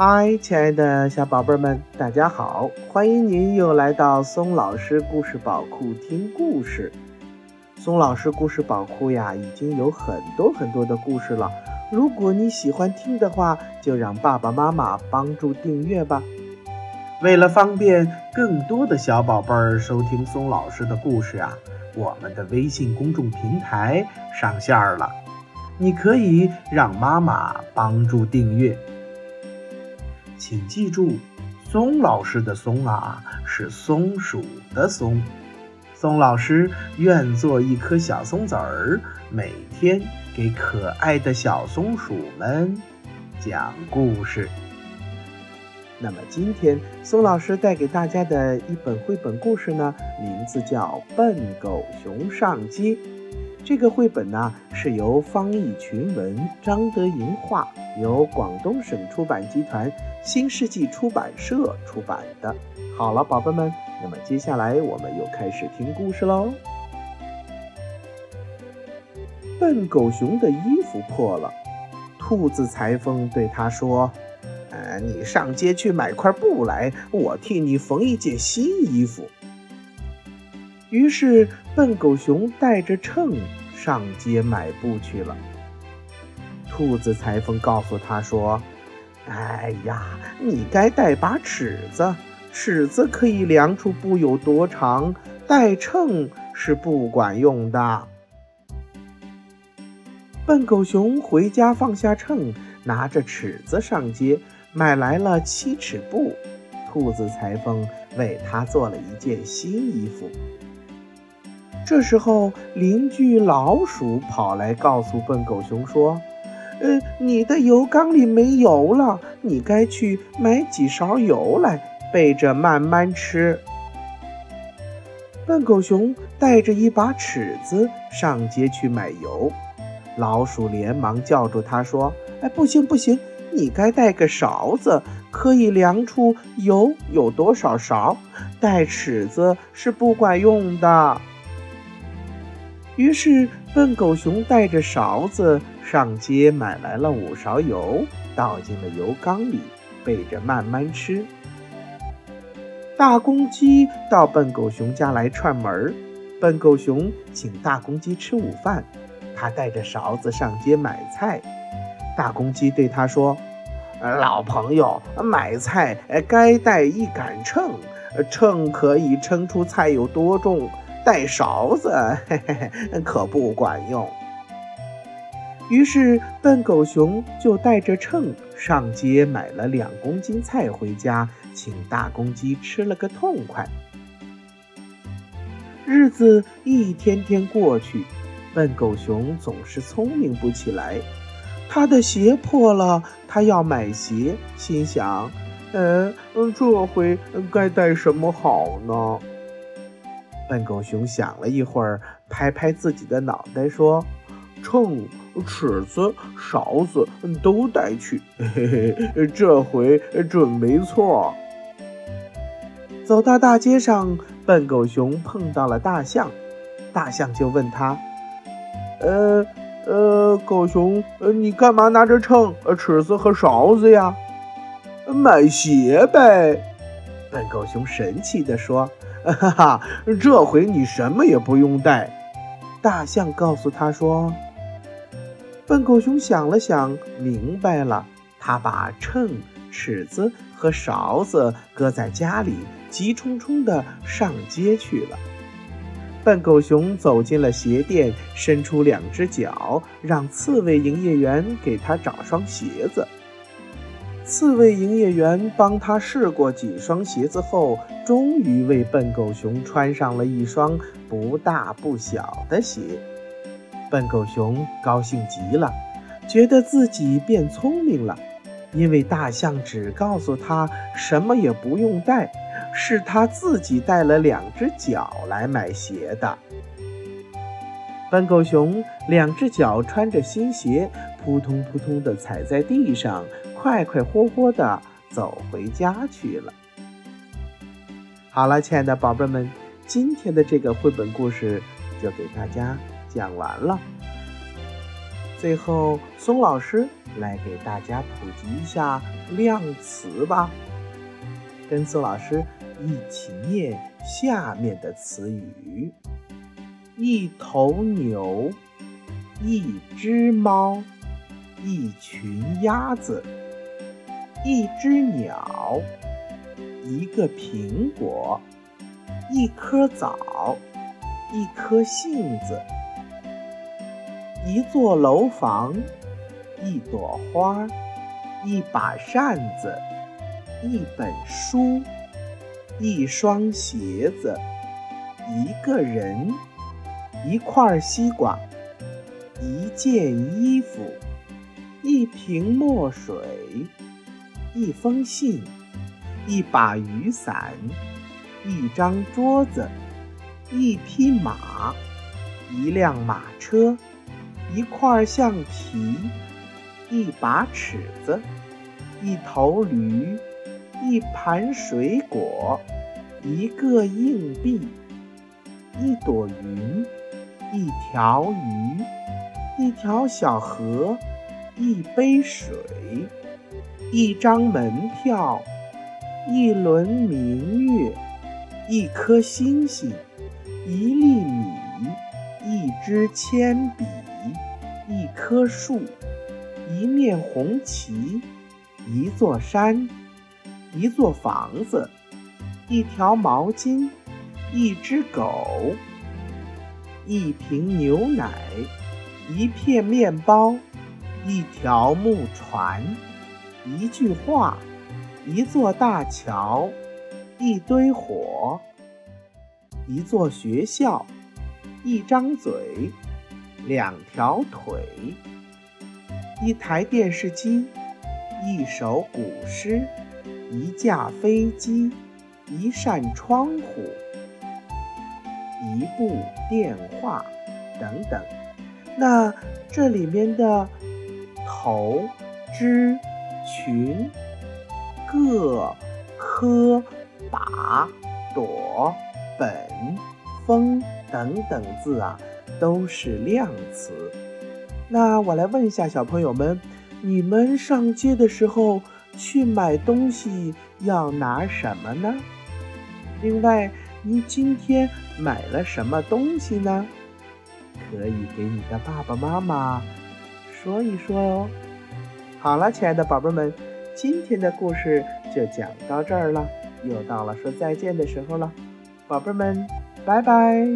嗨，亲爱的小宝贝们，大家好！欢迎您又来到松老师故事宝库听故事。松老师故事宝库呀，已经有很多很多的故事了。如果你喜欢听的话，就让爸爸妈妈帮助订阅吧。为了方便更多的小宝贝儿收听松老师的故事啊，我们的微信公众平台上线了，你可以让妈妈帮助订阅。请记住，松老师的“松”啊，是松鼠的“松”。松老师愿做一颗小松子儿，每天给可爱的小松鼠们讲故事。那么今天，松老师带给大家的一本绘本故事呢，名字叫《笨狗熊上街》。这个绘本呢，是由方逸群文、张德银画，由广东省出版集团新世纪出版社出版的。好了，宝贝们，那么接下来我们又开始听故事喽。笨狗熊的衣服破了，兔子裁缝对他说。你上街去买块布来，我替你缝一件新衣服。于是，笨狗熊带着秤上街买布去了。兔子裁缝告诉他说：“哎呀，你该带把尺子，尺子可以量出布有多长，带秤是不管用的。”笨狗熊回家放下秤，拿着尺子上街。买来了七尺布，兔子裁缝为他做了一件新衣服。这时候，邻居老鼠跑来告诉笨狗熊说：“呃，你的油缸里没油了，你该去买几勺油来备着慢慢吃。”笨狗熊带着一把尺子上街去买油，老鼠连忙叫住他说：“哎，不行不行！”你该带个勺子，可以量出油有多少勺。带尺子是不管用的。于是，笨狗熊带着勺子上街买来了五勺油，倒进了油缸里，备着慢慢吃。大公鸡到笨狗熊家来串门，笨狗熊请大公鸡吃午饭，他带着勺子上街买菜。大公鸡对他说：“老朋友，买菜该带一杆秤，秤可以称出菜有多重。带勺子，嘿嘿，可不管用。”于是，笨狗熊就带着秤上街买了两公斤菜回家，请大公鸡吃了个痛快。日子一天天过去，笨狗熊总是聪明不起来。他的鞋破了，他要买鞋，心想：“嗯，这回该带什么好呢？”笨狗熊想了一会儿，拍拍自己的脑袋说：“秤、尺子、勺子都带去，嘿嘿，这回准没错。”走到大街上，笨狗熊碰到了大象，大象就问他：“呃？”呃，狗熊，你干嘛拿着秤、尺子和勺子呀？买鞋呗！笨狗熊神气地说：“哈哈，这回你什么也不用带。”大象告诉他说：“笨狗熊想了想，明白了，他把秤、尺子和勺子搁在家里，急冲冲地上街去了。”笨狗熊走进了鞋店，伸出两只脚，让刺猬营业员给他找双鞋子。刺猬营业员帮他试过几双鞋子后，终于为笨狗熊穿上了一双不大不小的鞋。笨狗熊高兴极了，觉得自己变聪明了，因为大象只告诉他什么也不用带。是他自己带了两只脚来买鞋的。笨狗熊两只脚穿着新鞋，扑通扑通地踩在地上，快快活活的走回家去了。好了，亲爱的宝贝们，今天的这个绘本故事就给大家讲完了。最后，松老师来给大家普及一下量词吧。跟松老师一起念下面的词语：一头牛，一只猫，一群鸭子，一只鸟，一个苹果，一颗枣，一颗杏子。一座楼房，一朵花，一把扇子，一本书，一双鞋子，一个人，一块西瓜，一件衣服，一瓶墨水，一封信，一把雨伞，一张桌子，一匹马，一辆马车。一块橡皮，一把尺子，一头驴，一盘水果，一个硬币，一朵云，一条鱼，一条小河，一杯水，一张门票，一轮明月，一颗星星，一粒米，一支铅笔。一棵树，一面红旗，一座山，一座房子，一条毛巾，一只狗，一瓶牛奶，一片面包，一条木船，一句话，一座大桥，一堆火，一座学校，一张嘴。两条腿，一台电视机，一首古诗，一架飞机，一扇窗户，一部电话，等等。那这里面的头、枝、群、个、科、把、朵、本、风等等字啊。都是量词。那我来问一下小朋友们，你们上街的时候去买东西要拿什么呢？另外，你今天买了什么东西呢？可以给你的爸爸妈妈说一说哦。好了，亲爱的宝贝们，今天的故事就讲到这儿了，又到了说再见的时候了，宝贝们，拜拜。